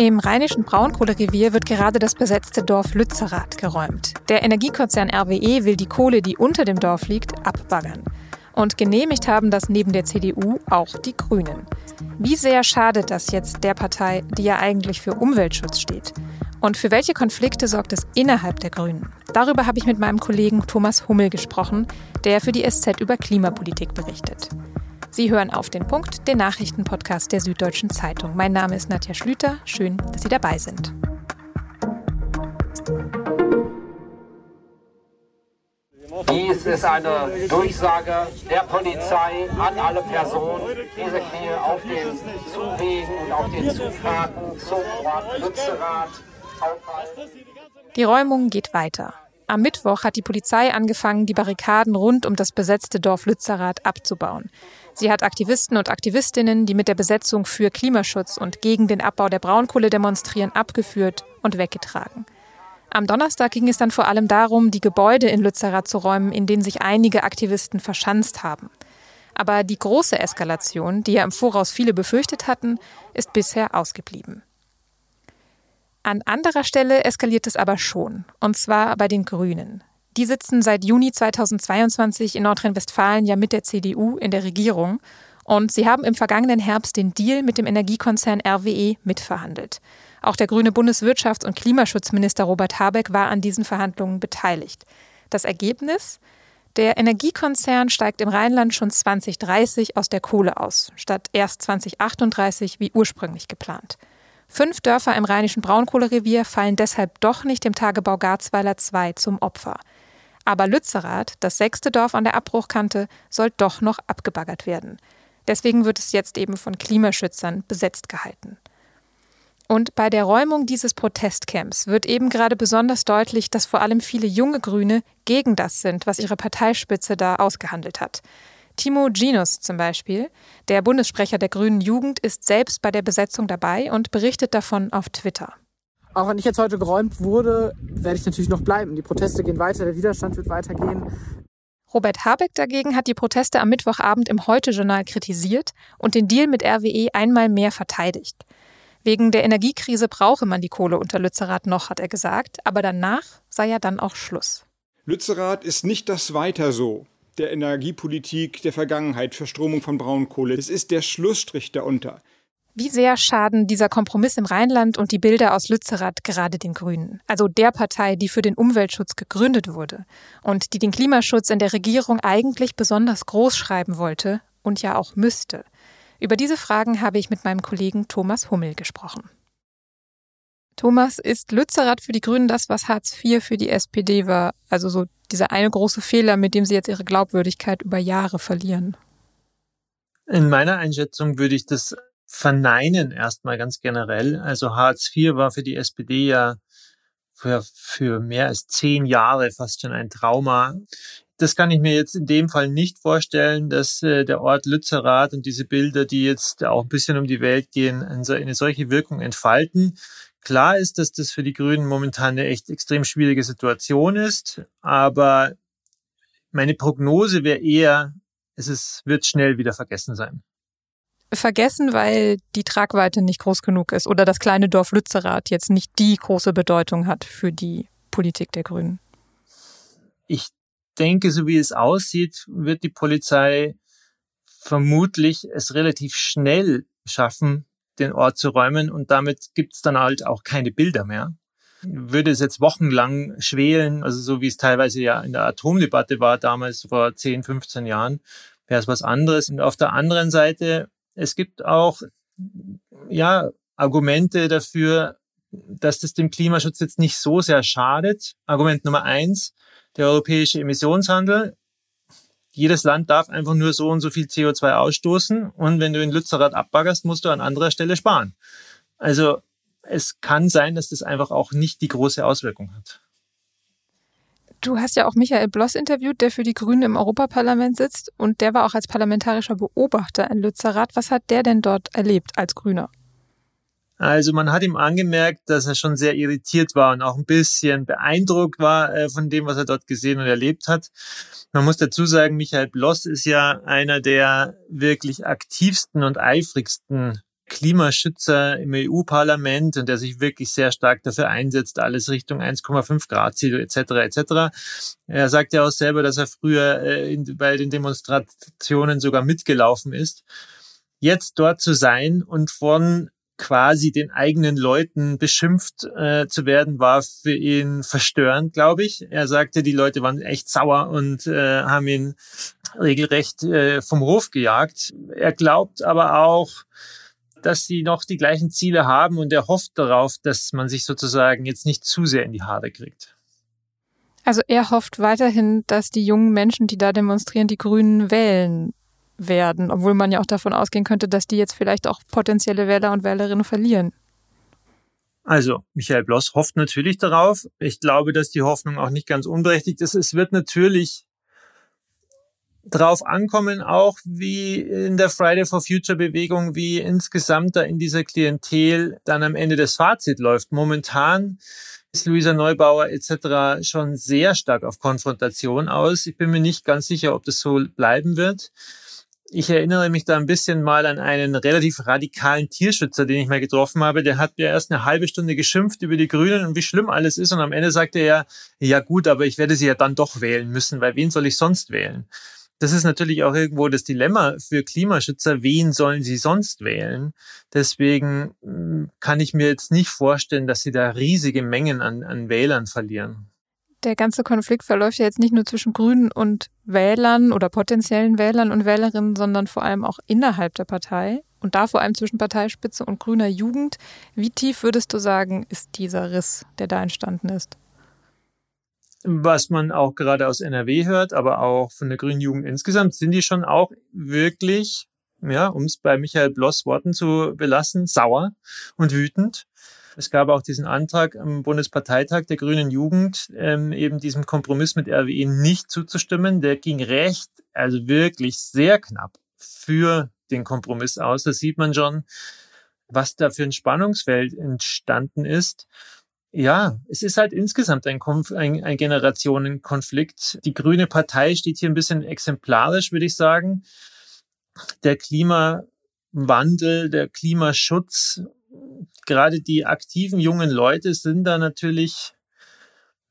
Im rheinischen Braunkohlerevier wird gerade das besetzte Dorf Lützerath geräumt. Der Energiekonzern RWE will die Kohle, die unter dem Dorf liegt, abbaggern. Und genehmigt haben das neben der CDU auch die Grünen. Wie sehr schadet das jetzt der Partei, die ja eigentlich für Umweltschutz steht? Und für welche Konflikte sorgt es innerhalb der Grünen? Darüber habe ich mit meinem Kollegen Thomas Hummel gesprochen, der für die SZ über Klimapolitik berichtet. Sie hören auf den Punkt, den Nachrichtenpodcast der Süddeutschen Zeitung. Mein Name ist Nadja Schlüter. Schön, dass Sie dabei sind. Dies ist eine Durchsage der Polizei an alle Personen, die sich hier auf den Zuwegen und auf den Zufahrten zum Ort Lützerath aufhalten. Die Räumung geht weiter. Am Mittwoch hat die Polizei angefangen, die Barrikaden rund um das besetzte Dorf Lützerath abzubauen. Sie hat Aktivisten und Aktivistinnen, die mit der Besetzung für Klimaschutz und gegen den Abbau der Braunkohle demonstrieren, abgeführt und weggetragen. Am Donnerstag ging es dann vor allem darum, die Gebäude in Lützerath zu räumen, in denen sich einige Aktivisten verschanzt haben. Aber die große Eskalation, die ja im Voraus viele befürchtet hatten, ist bisher ausgeblieben. An anderer Stelle eskaliert es aber schon, und zwar bei den Grünen. Die sitzen seit Juni 2022 in Nordrhein-Westfalen ja mit der CDU in der Regierung und sie haben im vergangenen Herbst den Deal mit dem Energiekonzern RWE mitverhandelt. Auch der grüne Bundeswirtschafts- und Klimaschutzminister Robert Habeck war an diesen Verhandlungen beteiligt. Das Ergebnis? Der Energiekonzern steigt im Rheinland schon 2030 aus der Kohle aus, statt erst 2038 wie ursprünglich geplant. Fünf Dörfer im rheinischen Braunkohlerevier fallen deshalb doch nicht dem Tagebau Garzweiler II zum Opfer. Aber Lützerath, das sechste Dorf an der Abbruchkante, soll doch noch abgebaggert werden. Deswegen wird es jetzt eben von Klimaschützern besetzt gehalten. Und bei der Räumung dieses Protestcamps wird eben gerade besonders deutlich, dass vor allem viele junge Grüne gegen das sind, was ihre Parteispitze da ausgehandelt hat. Timo Ginus zum Beispiel, der Bundessprecher der Grünen Jugend, ist selbst bei der Besetzung dabei und berichtet davon auf Twitter. Auch wenn ich jetzt heute geräumt wurde, werde ich natürlich noch bleiben. Die Proteste gehen weiter, der Widerstand wird weitergehen. Robert Habeck dagegen hat die Proteste am Mittwochabend im Heute-Journal kritisiert und den Deal mit RWE einmal mehr verteidigt. Wegen der Energiekrise brauche man die Kohle unter Lützerath noch, hat er gesagt, aber danach sei ja dann auch Schluss. Lützerath ist nicht das Weiter so der Energiepolitik der Vergangenheit, Verstromung von Braunkohle. Es ist der Schlussstrich darunter. Wie sehr schaden dieser Kompromiss im Rheinland und die Bilder aus Lützerath gerade den Grünen, also der Partei, die für den Umweltschutz gegründet wurde und die den Klimaschutz in der Regierung eigentlich besonders groß schreiben wollte und ja auch müsste? Über diese Fragen habe ich mit meinem Kollegen Thomas Hummel gesprochen. Thomas, ist Lützerath für die Grünen das, was Hartz IV für die SPD war? Also so dieser eine große Fehler, mit dem sie jetzt ihre Glaubwürdigkeit über Jahre verlieren? In meiner Einschätzung würde ich das verneinen erstmal ganz generell. Also Hartz IV war für die SPD ja für, für mehr als zehn Jahre fast schon ein Trauma. Das kann ich mir jetzt in dem Fall nicht vorstellen, dass äh, der Ort Lützerath und diese Bilder, die jetzt auch ein bisschen um die Welt gehen, eine solche Wirkung entfalten. Klar ist, dass das für die Grünen momentan eine echt extrem schwierige Situation ist, aber meine Prognose wäre eher, es ist, wird schnell wieder vergessen sein. Vergessen, weil die Tragweite nicht groß genug ist oder das kleine Dorf Lützerath jetzt nicht die große Bedeutung hat für die Politik der Grünen. Ich denke, so wie es aussieht, wird die Polizei vermutlich es relativ schnell schaffen, den Ort zu räumen und damit gibt's dann halt auch keine Bilder mehr. Würde es jetzt wochenlang schwelen, also so wie es teilweise ja in der Atomdebatte war damals vor 10, 15 Jahren, wäre es was anderes. Und auf der anderen Seite, es gibt auch ja Argumente dafür, dass das dem Klimaschutz jetzt nicht so sehr schadet. Argument Nummer eins, der europäische Emissionshandel jedes Land darf einfach nur so und so viel CO2 ausstoßen und wenn du in Lützerath abbaggerst, musst du an anderer Stelle sparen. Also es kann sein, dass das einfach auch nicht die große Auswirkung hat. Du hast ja auch Michael Bloss interviewt, der für die Grünen im Europaparlament sitzt und der war auch als parlamentarischer Beobachter in Lützerath. Was hat der denn dort erlebt als Grüner? Also man hat ihm angemerkt, dass er schon sehr irritiert war und auch ein bisschen beeindruckt war äh, von dem, was er dort gesehen und erlebt hat. Man muss dazu sagen, Michael Bloss ist ja einer der wirklich aktivsten und eifrigsten Klimaschützer im EU-Parlament und der sich wirklich sehr stark dafür einsetzt, alles Richtung 1,5 Grad Ziel etc. etc. Er sagt ja auch selber, dass er früher äh, bei den Demonstrationen sogar mitgelaufen ist. Jetzt dort zu sein und von quasi den eigenen Leuten beschimpft äh, zu werden, war für ihn verstörend, glaube ich. Er sagte, die Leute waren echt sauer und äh, haben ihn regelrecht äh, vom Hof gejagt. Er glaubt aber auch, dass sie noch die gleichen Ziele haben und er hofft darauf, dass man sich sozusagen jetzt nicht zu sehr in die Haare kriegt. Also er hofft weiterhin, dass die jungen Menschen, die da demonstrieren, die Grünen wählen werden, obwohl man ja auch davon ausgehen könnte, dass die jetzt vielleicht auch potenzielle Wähler und Wählerinnen verlieren. Also, Michael Bloss hofft natürlich darauf. Ich glaube, dass die Hoffnung auch nicht ganz unberechtigt ist. Es wird natürlich drauf ankommen, auch wie in der Friday for Future Bewegung, wie insgesamt da in dieser Klientel dann am Ende das Fazit läuft. Momentan ist Luisa Neubauer etc. schon sehr stark auf Konfrontation aus. Ich bin mir nicht ganz sicher, ob das so bleiben wird. Ich erinnere mich da ein bisschen mal an einen relativ radikalen Tierschützer, den ich mal getroffen habe. Der hat mir erst eine halbe Stunde geschimpft über die Grünen und wie schlimm alles ist. Und am Ende sagte er, ja gut, aber ich werde sie ja dann doch wählen müssen, weil wen soll ich sonst wählen? Das ist natürlich auch irgendwo das Dilemma für Klimaschützer. Wen sollen sie sonst wählen? Deswegen hm, kann ich mir jetzt nicht vorstellen, dass sie da riesige Mengen an, an Wählern verlieren. Der ganze Konflikt verläuft ja jetzt nicht nur zwischen Grünen und Wählern oder potenziellen Wählern und Wählerinnen, sondern vor allem auch innerhalb der Partei und da vor allem zwischen Parteispitze und grüner Jugend. Wie tief würdest du sagen, ist dieser Riss, der da entstanden ist? was man auch gerade aus NRW hört, aber auch von der Grünen Jugend insgesamt, sind die schon auch wirklich, ja, um es bei Michael Bloss Worten zu belassen, sauer und wütend. Es gab auch diesen Antrag am Bundesparteitag der Grünen Jugend, ähm, eben diesem Kompromiss mit RWE nicht zuzustimmen. Der ging recht, also wirklich sehr knapp für den Kompromiss aus. Da sieht man schon, was da für ein Spannungsfeld entstanden ist ja, es ist halt insgesamt ein, Konf ein, ein Generationenkonflikt. Die Grüne Partei steht hier ein bisschen exemplarisch, würde ich sagen. Der Klimawandel, der Klimaschutz, gerade die aktiven jungen Leute sind da natürlich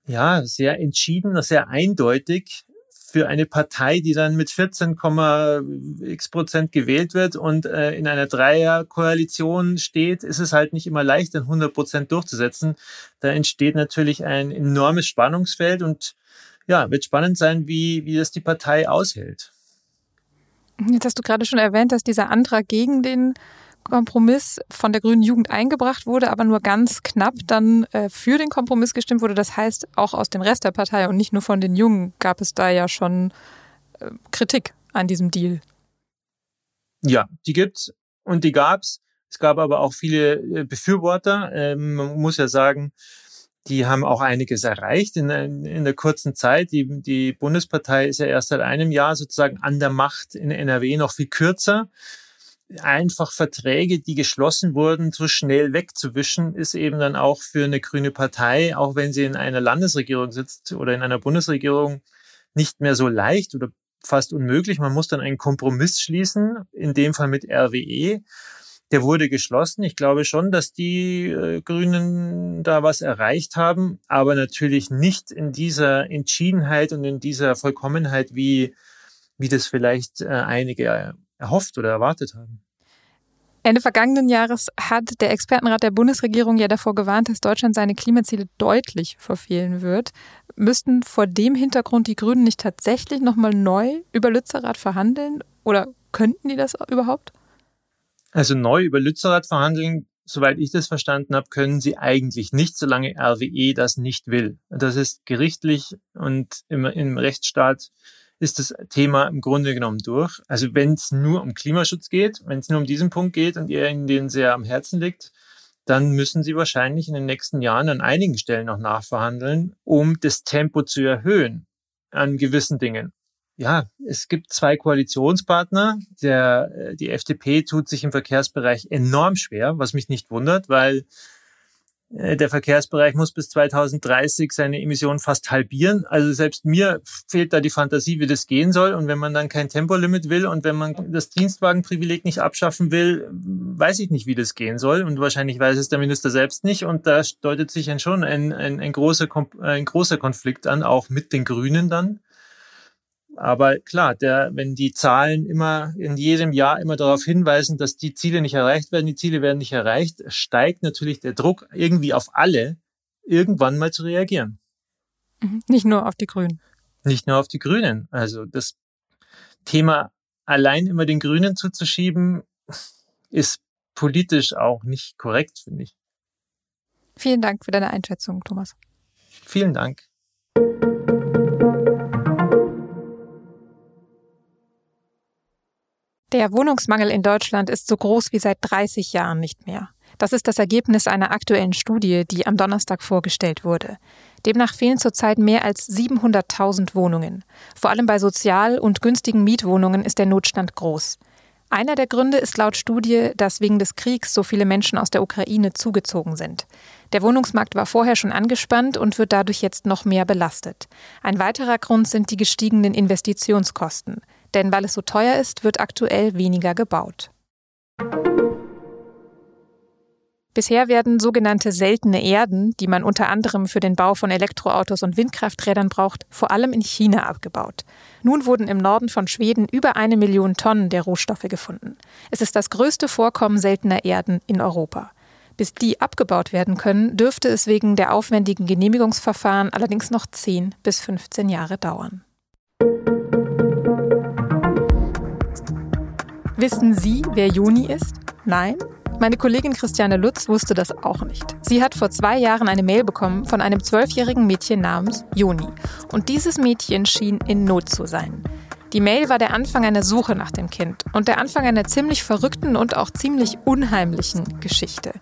ja sehr entschieden, sehr eindeutig für eine Partei, die dann mit 14,x Prozent gewählt wird und äh, in einer Dreierkoalition steht, ist es halt nicht immer leicht, dann 100 Prozent durchzusetzen. Da entsteht natürlich ein enormes Spannungsfeld und ja, wird spannend sein, wie, wie das die Partei aushält. Jetzt hast du gerade schon erwähnt, dass dieser Antrag gegen den Kompromiss von der Grünen Jugend eingebracht wurde, aber nur ganz knapp dann äh, für den Kompromiss gestimmt wurde. Das heißt, auch aus dem Rest der Partei und nicht nur von den Jungen gab es da ja schon äh, Kritik an diesem Deal. Ja, die gibt's und die gab's. Es gab aber auch viele äh, Befürworter. Ähm, man muss ja sagen, die haben auch einiges erreicht in, in der kurzen Zeit. Die, die Bundespartei ist ja erst seit einem Jahr sozusagen an der Macht in NRW noch viel kürzer einfach Verträge, die geschlossen wurden, so schnell wegzuwischen, ist eben dann auch für eine grüne Partei, auch wenn sie in einer Landesregierung sitzt oder in einer Bundesregierung, nicht mehr so leicht oder fast unmöglich. Man muss dann einen Kompromiss schließen, in dem Fall mit RWE. Der wurde geschlossen. Ich glaube schon, dass die äh, Grünen da was erreicht haben, aber natürlich nicht in dieser Entschiedenheit und in dieser Vollkommenheit, wie, wie das vielleicht äh, einige erhofft oder erwartet haben. Ende vergangenen Jahres hat der Expertenrat der Bundesregierung ja davor gewarnt, dass Deutschland seine Klimaziele deutlich verfehlen wird. Müssten vor dem Hintergrund die Grünen nicht tatsächlich nochmal neu über Lützerath verhandeln? Oder könnten die das überhaupt? Also neu über Lützerath verhandeln, soweit ich das verstanden habe, können sie eigentlich nicht, solange RWE das nicht will. Das ist gerichtlich und im, im Rechtsstaat ist das Thema im Grunde genommen durch. Also wenn es nur um Klimaschutz geht, wenn es nur um diesen Punkt geht und ihr Ihnen den sehr am Herzen liegt, dann müssen Sie wahrscheinlich in den nächsten Jahren an einigen Stellen noch nachverhandeln, um das Tempo zu erhöhen an gewissen Dingen. Ja, es gibt zwei Koalitionspartner. Der, die FDP tut sich im Verkehrsbereich enorm schwer, was mich nicht wundert, weil äh, der Verkehrsbereich muss bis 2030 seine Emissionen fast halbieren. Also selbst mir fehlt da die Fantasie, wie das gehen soll. Und wenn man dann kein Tempolimit will und wenn man das Dienstwagenprivileg nicht abschaffen will, weiß ich nicht, wie das gehen soll. Und wahrscheinlich weiß es der Minister selbst nicht. Und da deutet sich dann schon ein, ein, ein, großer, ein großer Konflikt an, auch mit den Grünen dann. Aber klar, der, wenn die Zahlen immer in jedem Jahr immer darauf hinweisen, dass die Ziele nicht erreicht werden, die Ziele werden nicht erreicht, steigt natürlich der Druck irgendwie auf alle, irgendwann mal zu reagieren. Mhm. Nicht nur auf die Grünen. Nicht nur auf die Grünen. Also das Thema allein immer den Grünen zuzuschieben, ist politisch auch nicht korrekt, finde ich. Vielen Dank für deine Einschätzung, Thomas. Vielen Dank. Der Wohnungsmangel in Deutschland ist so groß wie seit 30 Jahren nicht mehr. Das ist das Ergebnis einer aktuellen Studie, die am Donnerstag vorgestellt wurde. Demnach fehlen zurzeit mehr als 700.000 Wohnungen. Vor allem bei sozial und günstigen Mietwohnungen ist der Notstand groß. Einer der Gründe ist laut Studie, dass wegen des Kriegs so viele Menschen aus der Ukraine zugezogen sind. Der Wohnungsmarkt war vorher schon angespannt und wird dadurch jetzt noch mehr belastet. Ein weiterer Grund sind die gestiegenen Investitionskosten. Denn weil es so teuer ist, wird aktuell weniger gebaut. Bisher werden sogenannte seltene Erden, die man unter anderem für den Bau von Elektroautos und Windkrafträdern braucht, vor allem in China abgebaut. Nun wurden im Norden von Schweden über eine Million Tonnen der Rohstoffe gefunden. Es ist das größte Vorkommen seltener Erden in Europa. Bis die abgebaut werden können, dürfte es wegen der aufwendigen Genehmigungsverfahren allerdings noch 10 bis 15 Jahre dauern. Wissen Sie, wer Juni ist? Nein? Meine Kollegin Christiane Lutz wusste das auch nicht. Sie hat vor zwei Jahren eine Mail bekommen von einem zwölfjährigen Mädchen namens Juni. Und dieses Mädchen schien in Not zu sein. Die Mail war der Anfang einer Suche nach dem Kind und der Anfang einer ziemlich verrückten und auch ziemlich unheimlichen Geschichte.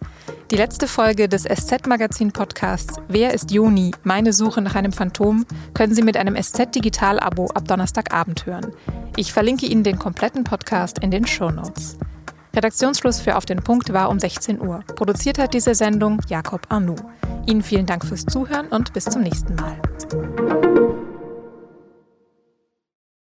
Die letzte Folge des SZ-Magazin-Podcasts Wer ist Juni? Meine Suche nach einem Phantom können Sie mit einem SZ-Digital-Abo ab Donnerstagabend hören. Ich verlinke Ihnen den kompletten Podcast in den Show Notes. Redaktionsschluss für Auf den Punkt war um 16 Uhr. Produziert hat diese Sendung Jakob Arnoux. Ihnen vielen Dank fürs Zuhören und bis zum nächsten Mal.